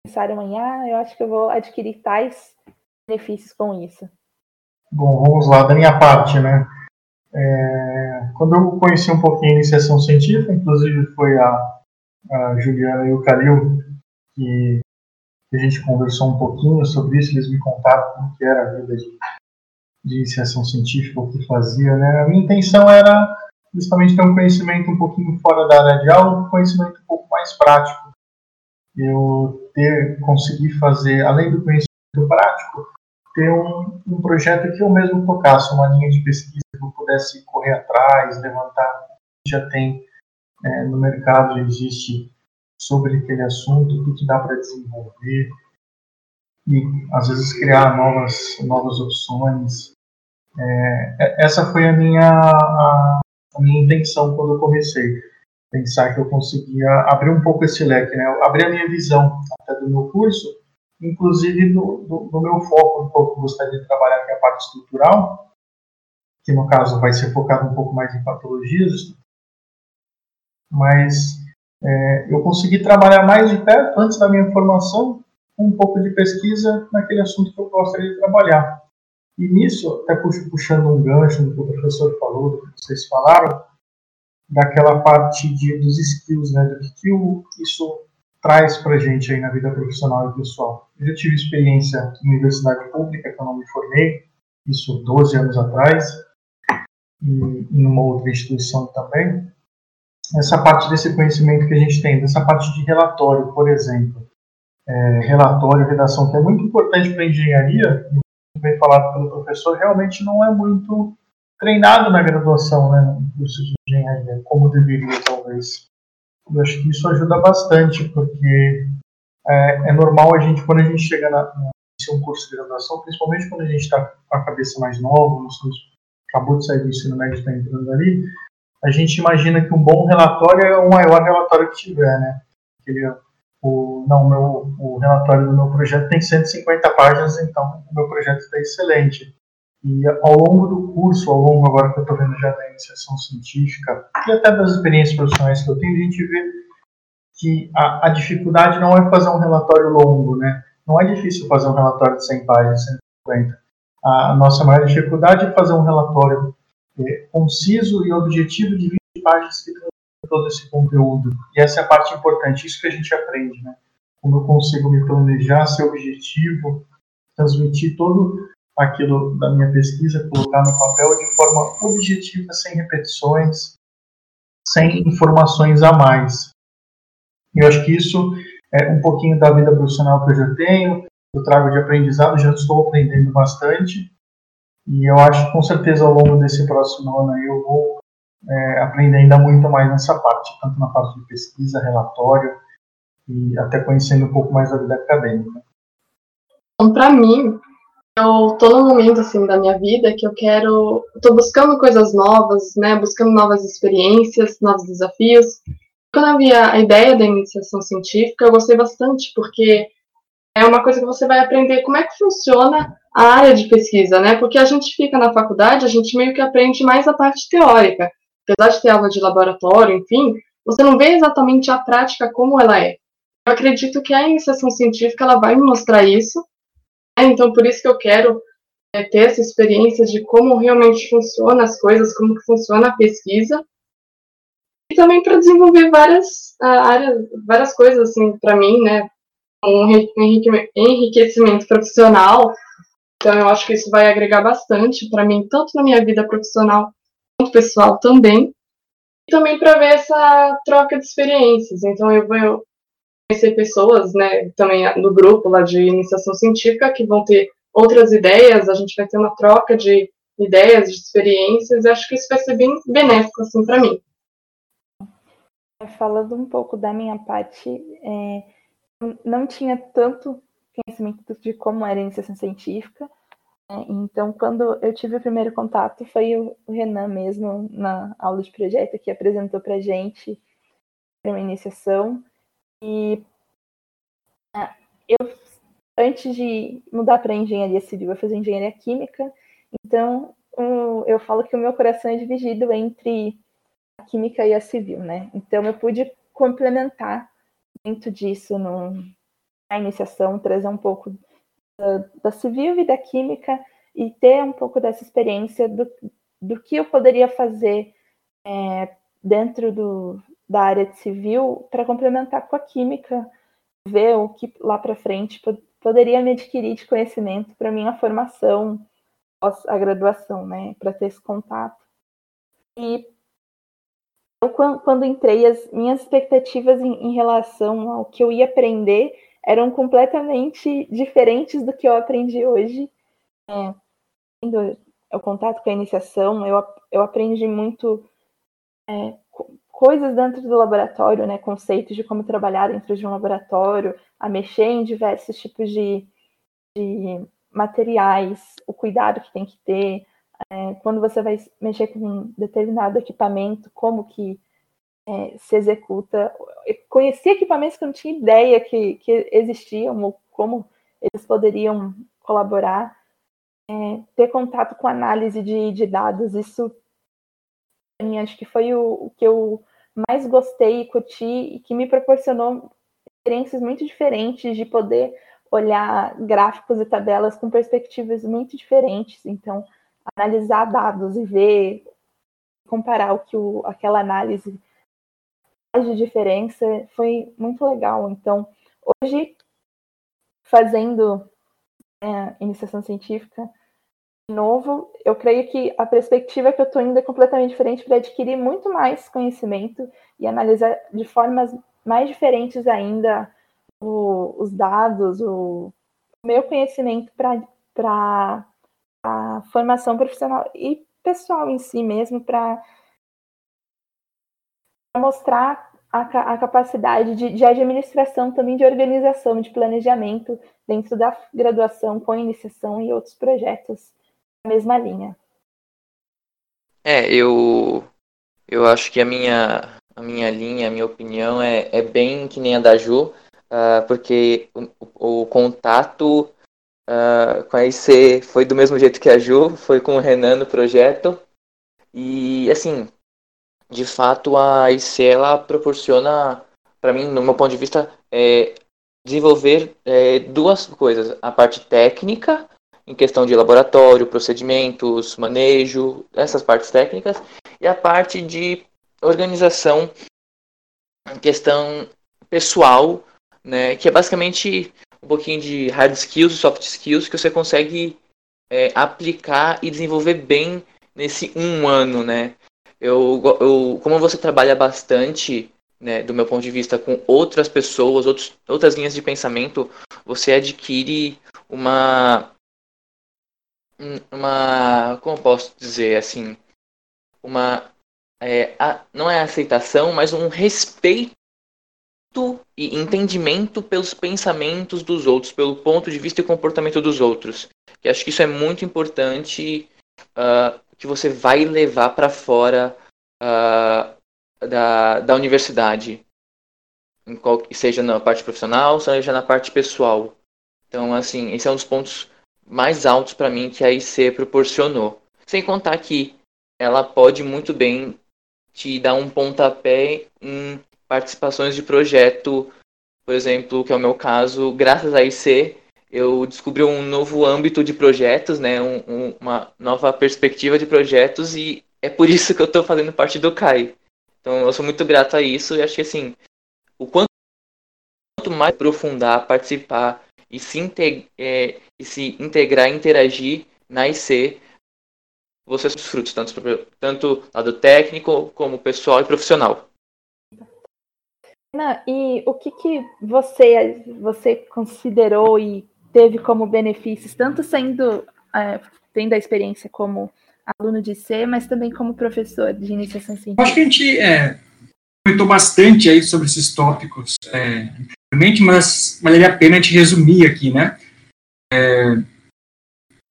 pensaram em, ah, eu acho que eu vou adquirir tais benefícios com isso? Bom, vamos lá, da minha parte, né? É, quando eu conheci um pouquinho a iniciação científica, inclusive foi a, a Juliana e o Calil que, a gente conversou um pouquinho sobre isso, eles me contaram como que era a vida de, de iniciação científica, o que fazia, né? A minha intenção era justamente ter um conhecimento um pouquinho fora da área de aula, um conhecimento um pouco mais prático. Eu ter, conseguir fazer, além do conhecimento prático, ter um, um projeto que eu mesmo tocasse, uma linha de pesquisa que eu pudesse correr atrás, levantar já tem é, no mercado, existe sobre aquele assunto, o que dá para desenvolver e às vezes criar novas, novas opções. É, é, essa foi a minha, a, a, minha intenção quando eu comecei. Pensar que eu conseguia abrir um pouco esse leque, né? abrir a minha visão até do meu curso inclusive do, do, do meu foco, um pouco gostaria de trabalhar que é a parte estrutural, que no caso vai ser focado um pouco mais em patologias, mas é, eu consegui trabalhar mais de perto, antes da minha formação, um pouco de pesquisa naquele assunto que eu gostaria de trabalhar. E nisso, até puxando um gancho do que o professor falou, do que vocês falaram, daquela parte de, dos skills, né, do que, o, isso traz para gente aí na vida profissional e pessoal. Eu já tive experiência em universidade pública, que eu não me formei, isso 12 anos atrás, e em uma outra instituição também. Essa parte desse conhecimento que a gente tem, dessa parte de relatório, por exemplo, é, relatório, redação, que é muito importante para a engenharia, bem falado pelo professor, realmente não é muito treinado na graduação, né, no curso de engenharia, como deveria, talvez. Eu acho que isso ajuda bastante, porque é, é normal a gente, quando a gente chega na, no um curso de graduação, principalmente quando a gente está com a cabeça mais nova, nós somos, acabou de sair do ensino médio e está entrando ali, a gente imagina que um bom relatório é o maior relatório que tiver, né? Aquele, o, não, meu, o relatório do meu projeto tem 150 páginas, então o meu projeto está excelente. E ao longo do curso, ao longo agora que eu estou vendo já da iniciação científica, e até das experiências profissionais que eu tenho, a gente vê que a, a, dificuldade não é fazer um relatório longo, né? Não é difícil fazer um relatório de 100 páginas, 150. A, a nossa maior dificuldade é fazer um relatório é, conciso e objetivo de 20 páginas que todo esse conteúdo. E essa é a parte importante, isso que a gente aprende, né? Como eu consigo me planejar, ser objetivo, transmitir todo aquilo da minha pesquisa, colocar no papel de forma objetiva, sem repetições, sem informações a mais. E eu acho que isso é um pouquinho da vida profissional que eu já tenho, eu trago de aprendizado, já estou aprendendo bastante, e eu acho que com certeza ao longo desse próximo ano eu vou é, aprender ainda muito mais nessa parte, tanto na parte de pesquisa, relatório, e até conhecendo um pouco mais da vida acadêmica. Então, para mim, eu tô num momento assim da minha vida que eu quero, tô buscando coisas novas, né, buscando novas experiências, novos desafios. Quando eu vi a ideia da iniciação científica, eu gostei bastante, porque é uma coisa que você vai aprender como é que funciona a área de pesquisa, né? Porque a gente fica na faculdade, a gente meio que aprende mais a parte teórica. Apesar de ter aula de laboratório, enfim, você não vê exatamente a prática como ela é. Eu acredito que a iniciação científica ela vai me mostrar isso. Né? Então, por isso que eu quero é, ter essa experiência de como realmente funcionam as coisas, como que funciona a pesquisa e também para desenvolver várias uh, áreas, várias coisas assim para mim, né, um enriquecimento profissional. Então eu acho que isso vai agregar bastante para mim, tanto na minha vida profissional quanto pessoal também. E também para ver essa troca de experiências. Então eu vou conhecer pessoas, né, também no grupo lá de iniciação científica que vão ter outras ideias, a gente vai ter uma troca de ideias, de experiências, e acho que isso vai ser bem benéfico assim para mim. Falando um pouco da minha parte, é, não tinha tanto conhecimento de como era a iniciação científica. Né? Então, quando eu tive o primeiro contato, foi o Renan mesmo, na aula de projeto, que apresentou para a gente uma iniciação. E ah, eu, antes de mudar para engenharia civil, eu fiz engenharia química. Então, eu falo que o meu coração é dividido entre a química e a civil, né? Então, eu pude complementar muito disso no, na iniciação, trazer um pouco da, da civil e da química e ter um pouco dessa experiência do, do que eu poderia fazer é, dentro do, da área de civil para complementar com a química, ver o que lá para frente poderia me adquirir de conhecimento para minha formação a graduação, né, para ter esse contato. E eu, quando entrei, as minhas expectativas em, em, relação ao que eu ia aprender eram completamente diferentes do que eu aprendi hoje. É, o contato com a iniciação, eu, eu aprendi muito é, coisas dentro do laboratório, né, conceitos de como trabalhar dentro de um laboratório, a mexer em diversos tipos de, de materiais, o cuidado que tem que ter, é, quando você vai mexer com um determinado equipamento, como que é, se executa. Eu conheci equipamentos que eu não tinha ideia que, que existiam, ou como eles poderiam colaborar. É, ter contato com análise de, de dados, isso mim, acho que foi o, o, que eu mais gostei e curti e que me proporcionou experiências muito diferentes de poder olhar gráficos e tabelas com perspectivas muito diferentes. Então, analisar dados e ver, comparar o que o, aquela análise de diferença foi muito legal. Então, hoje, fazendo é, iniciação científica, de novo, eu creio que a perspectiva que eu estou indo é completamente diferente para adquirir muito mais conhecimento e analisar de formas mais diferentes ainda o, os dados, o meu conhecimento para a formação profissional e pessoal em si mesmo para mostrar a, capacidade de, de, administração, também de organização, de planejamento dentro da graduação com iniciação e outros projetos na mesma linha. É, eu eu acho que a minha a minha linha, a minha opinião é, é bem que nem a da Ju, uh, porque o, o contato Uh, com a IC foi do mesmo jeito que a Ju, foi com o Renan no projeto. E assim, de fato a IC ela proporciona, para mim, no meu ponto de vista, é, desenvolver é, duas coisas: a parte técnica, em questão de laboratório, procedimentos, manejo, essas partes técnicas, e a parte de organização, em questão pessoal, né, que é basicamente um pouquinho de hard skills soft skills que você consegue é, aplicar e desenvolver bem nesse um ano, né? Eu, eu, como você trabalha bastante, né, do meu ponto de vista, com outras pessoas, outros, outras linhas de pensamento, você adquire uma uma como posso dizer assim uma é, a, não é aceitação mas um respeito e entendimento pelos pensamentos dos outros, pelo ponto de vista e comportamento dos outros. E acho que isso é muito importante uh, que você vai levar para fora uh, da, da universidade, qual, seja na parte profissional, seja na parte pessoal. Então, assim, esse é um dos pontos mais altos para mim que a IC proporcionou. Sem contar que ela pode muito bem te dar um pontapé em participações de projeto, por exemplo, que é o meu caso, graças à IC, eu descobri um novo âmbito de projetos, né, um, um, uma nova perspectiva de projetos e é por isso que eu estou fazendo parte do CAI. Então eu sou muito grato a isso e acho que assim, o quanto mais aprofundar, participar e se, integ é, e se integrar, interagir na IC, você os frutos, tanto, tanto lado técnico como pessoal e profissional. E o que, que você, você considerou e teve como benefícios, tanto sendo é, tendo a experiência como aluno de C, mas também como professor de iniciação científica? Acho que a gente é, comentou bastante aí sobre esses tópicos é, mas valeria a pena a gente resumir aqui, né? É,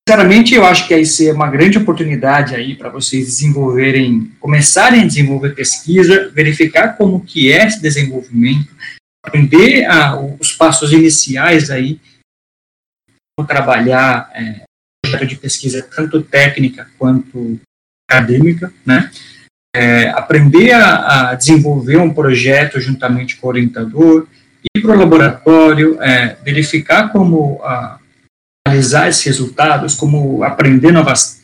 sinceramente, eu acho que a IC é uma grande oportunidade aí para vocês desenvolverem, começarem a desenvolver pesquisa, verificar como que é esse desenvolvimento, aprender a, os passos iniciais aí, trabalhar é, projeto de pesquisa tanto técnica quanto acadêmica, né? É, aprender a, a, desenvolver um projeto juntamente com o orientador, ir para o laboratório, é, verificar como a, analisar esses resultados, como aprender novas,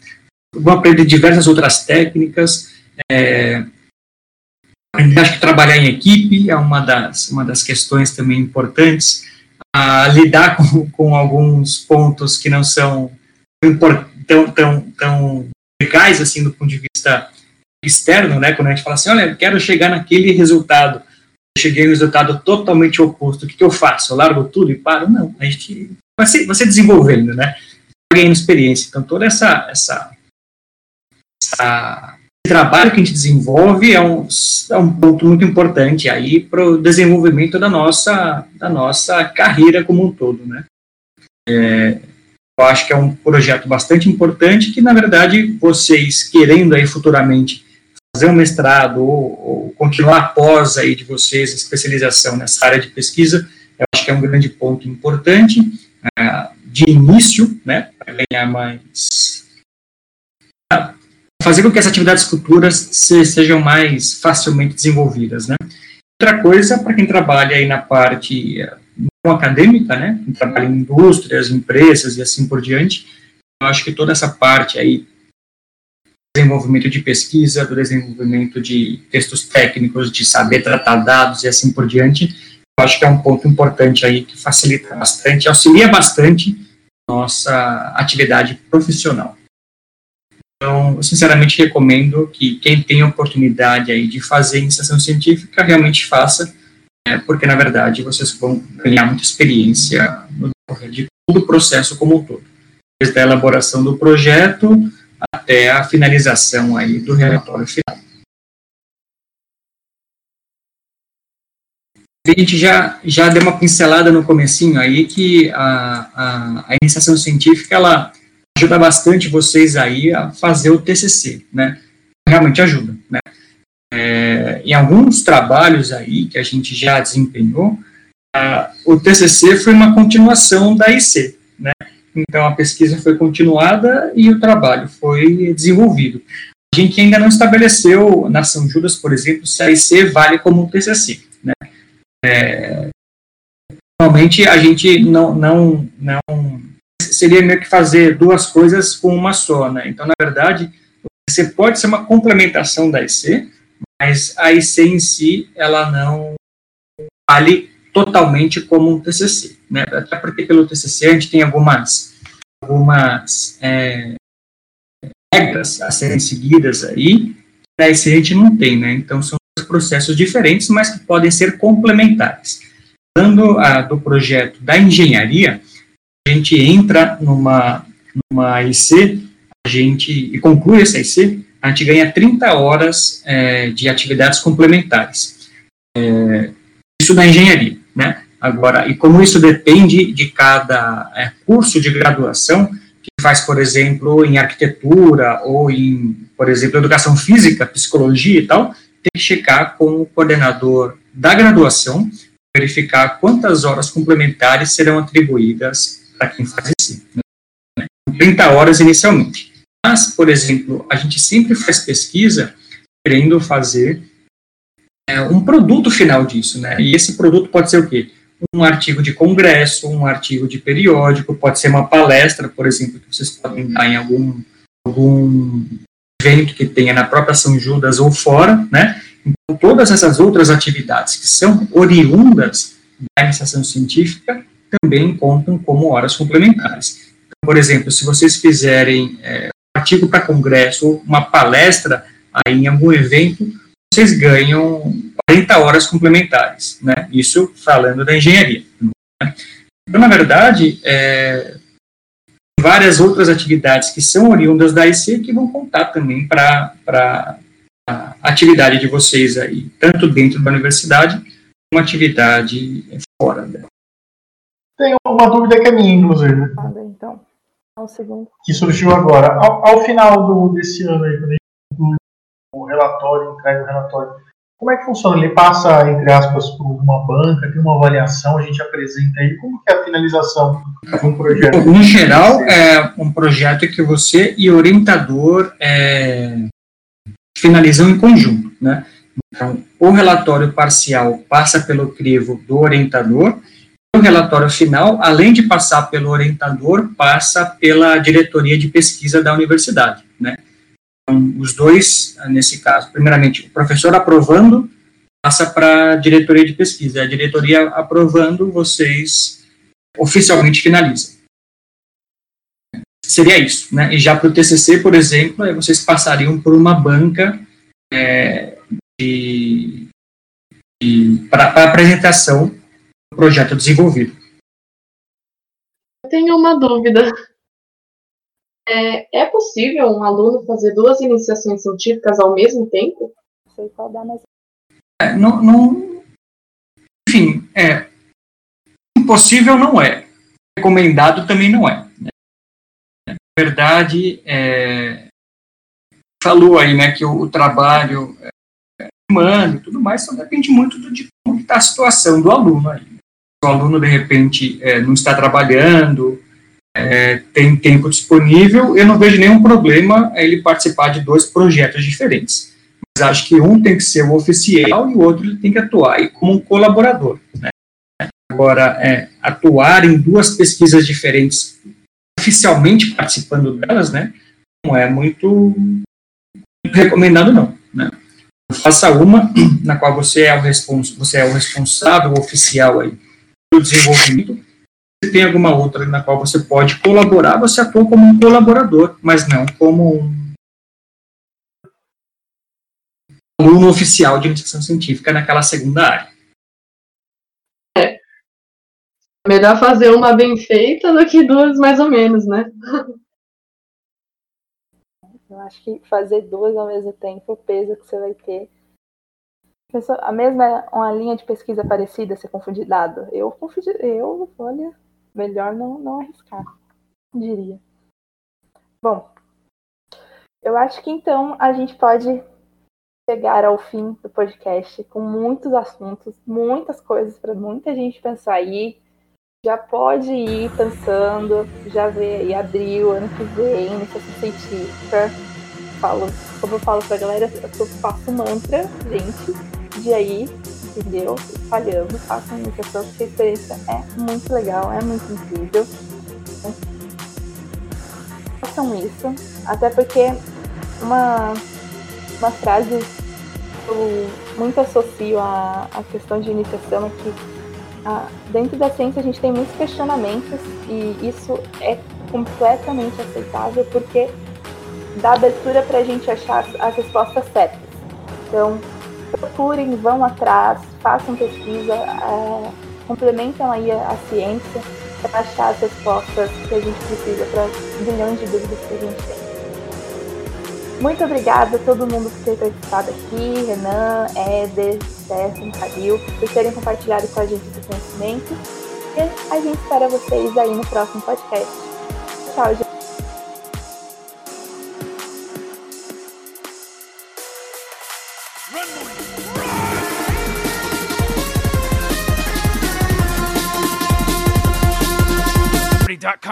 aprender diversas outras técnicas, é, aprender, acho que trabalhar em equipe é uma das, uma das questões também importantes, a lidar com, com alguns pontos que não são tão, tão, tão legais, assim, do ponto de vista externo, né, quando a gente fala assim, olha, quero chegar naquele resultado, cheguei no resultado totalmente oposto, o que, que eu faço? Eu largo tudo e paro? Não, a gente você, você desenvolvendo, né? Ganhando experiência. Então, toda essa, essa, essa trabalho que a gente desenvolve é um, é um ponto muito importante aí para o desenvolvimento da nossa, da nossa carreira como um todo, né? É, eu acho que é um projeto bastante importante que, na verdade, vocês querendo aí futuramente fazer um mestrado ou, ou continuar após aí de vocês a especialização nessa área de pesquisa, eu acho que é um grande ponto importante uh, de início, né, para ganhar mais. Fazer com que as atividades futuras se, sejam mais facilmente desenvolvidas, né. Outra coisa, para quem trabalha aí na parte não acadêmica, né, quem trabalha em indústrias, empresas e assim por diante, eu acho que toda essa parte aí desenvolvimento de pesquisa, do desenvolvimento de textos técnicos, de saber tratar dados e assim por diante, eu acho que é um ponto importante aí que facilita bastante, auxilia bastante nossa atividade profissional. Então, eu sinceramente recomendo que quem tem a oportunidade aí de fazer iniciação científica realmente faça, é, porque na verdade vocês vão ganhar muita experiência no decorrer de todo o processo como um todo, desde a elaboração do projeto até a finalização aí do relatório final. a gente já, já deu uma pincelada no comecinho aí que a, a, a, iniciação científica, ela ajuda bastante vocês aí a fazer o TCC, né? Realmente ajuda, né? É, em alguns trabalhos aí que a gente já desempenhou, a, o TCC foi uma continuação da IC, né? Então a pesquisa foi continuada e o trabalho foi desenvolvido. A gente ainda não estabeleceu na São Judas, por exemplo, se a IC vale como um TCC, né? É, normalmente a gente não, não, não seria meio que fazer duas coisas com uma só, né? Então, na verdade, você pode ser uma complementação da IC, mas a IC em si, ela não vale totalmente como um TCC, né? Até porque pelo TCC a gente tem algumas, algumas é, regras a serem seguidas aí, na IC a gente não tem, né? Então, são processos diferentes, mas que podem ser complementares. Falando ah, do projeto da engenharia, gente entra numa, numa IC, a gente, e conclui essa IC, a gente ganha 30 horas é, de atividades complementares. É, isso da engenharia, né? Agora, e como isso depende de cada é, curso de graduação, que faz, por exemplo, em arquitetura ou em, por exemplo, educação física, psicologia e tal, tem que checar com o coordenador da graduação, verificar quantas horas complementares serão atribuídas para quem faz isso. Né? 30 horas inicialmente. Mas, por exemplo, a gente sempre faz pesquisa querendo fazer é, um produto final disso, né? E esse produto pode ser o quê? Um artigo de congresso, um artigo de periódico, pode ser uma palestra, por exemplo, que vocês podem dar em algum, algum evento que tenha na própria São Judas ou fora, né? Então, todas essas outras atividades que são oriundas da iniciação científica também contam como horas complementares. Então, por exemplo, se vocês fizerem é, um artigo para congresso ou uma palestra aí em algum evento, vocês ganham 40 horas complementares, né? Isso falando da engenharia. Né? Então, na verdade, é, várias outras atividades que são oriundas da IC que vão contar também para a atividade de vocês aí, tanto dentro da universidade, como atividade fora dela. Tem uma dúvida que é minha, inclusive. Então, um segundo. Que surgiu agora. Ao, ao final do, desse ano aí, quando a gente o relatório, entrega o relatório. Como é que funciona? Ele passa, entre aspas, por uma banca, tem uma avaliação, a gente apresenta aí. Como que é a finalização de um projeto? No geral, é um projeto que você e o orientador é, finalizam em conjunto, né? Então, o relatório parcial passa pelo crivo do orientador, relatório final, além de passar pelo orientador, passa pela diretoria de pesquisa da universidade, né? Então, os dois, nesse caso, primeiramente, o professor aprovando, passa para a diretoria de pesquisa. A diretoria aprovando, vocês oficialmente finalizam. Seria isso, né? E já para o TCC, por exemplo, vocês passariam por uma banca é, de, de para apresentação projeto desenvolvido. Eu tenho uma dúvida. É, é possível um aluno fazer duas iniciações científicas ao mesmo tempo? Não sei qual dá, mas. É, não, não, enfim, é, impossível não é. Recomendado também não é. Né? Na verdade, é, falou aí né, que o, o trabalho é, humano e tudo mais, só depende muito do, de como está a situação do aluno aí. O aluno, de repente, é, não está trabalhando, é, tem tempo disponível, eu não vejo nenhum problema ele participar de dois projetos diferentes. Mas acho que um tem que ser o oficial e o outro ele tem que atuar como um colaborador. Né? Agora, é, atuar em duas pesquisas diferentes, oficialmente participando delas, né, não é muito, muito recomendado, não. Né? Faça uma na qual você é o, respons você é o responsável oficial aí do desenvolvimento se tem alguma outra na qual você pode colaborar, você atua como um colaborador, mas não como um aluno oficial de iniciação científica naquela segunda área. É. Melhor fazer uma bem feita do que duas mais ou menos, né? Eu acho que fazer duas ao mesmo tempo, o peso que você vai ter. A mesma, uma linha de pesquisa parecida, você confundir dado. Eu confundi, eu, olha, melhor não, não arriscar, diria. Bom, eu acho que então a gente pode chegar ao fim do podcast com muitos assuntos, muitas coisas para muita gente pensar aí. Já pode ir pensando, já vê aí abril, ano que vem, iniciação científica. Falo, como eu falo pra galera, eu faço mantra, gente, de aí entendeu? Falhando, façam iniciação, porque a experiência é muito legal, é muito incrível. Façam isso, até porque uma, uma frase que eu muito associo à, à questão de iniciação é que a, dentro da ciência a gente tem muitos questionamentos e isso é completamente aceitável porque dá abertura para a gente achar as respostas certas. Então, procurem, vão atrás, façam pesquisa, é, complementam aí a, a ciência para achar as respostas que a gente precisa para bilhões de dúvidas que a gente tem. Muito obrigada a todo mundo por ter participado aqui, Renan, Éder, Stefan, Cadil, por terem compartilhado com a gente esse conhecimento. E a gente espera vocês aí no próximo podcast. Tchau, gente. Com.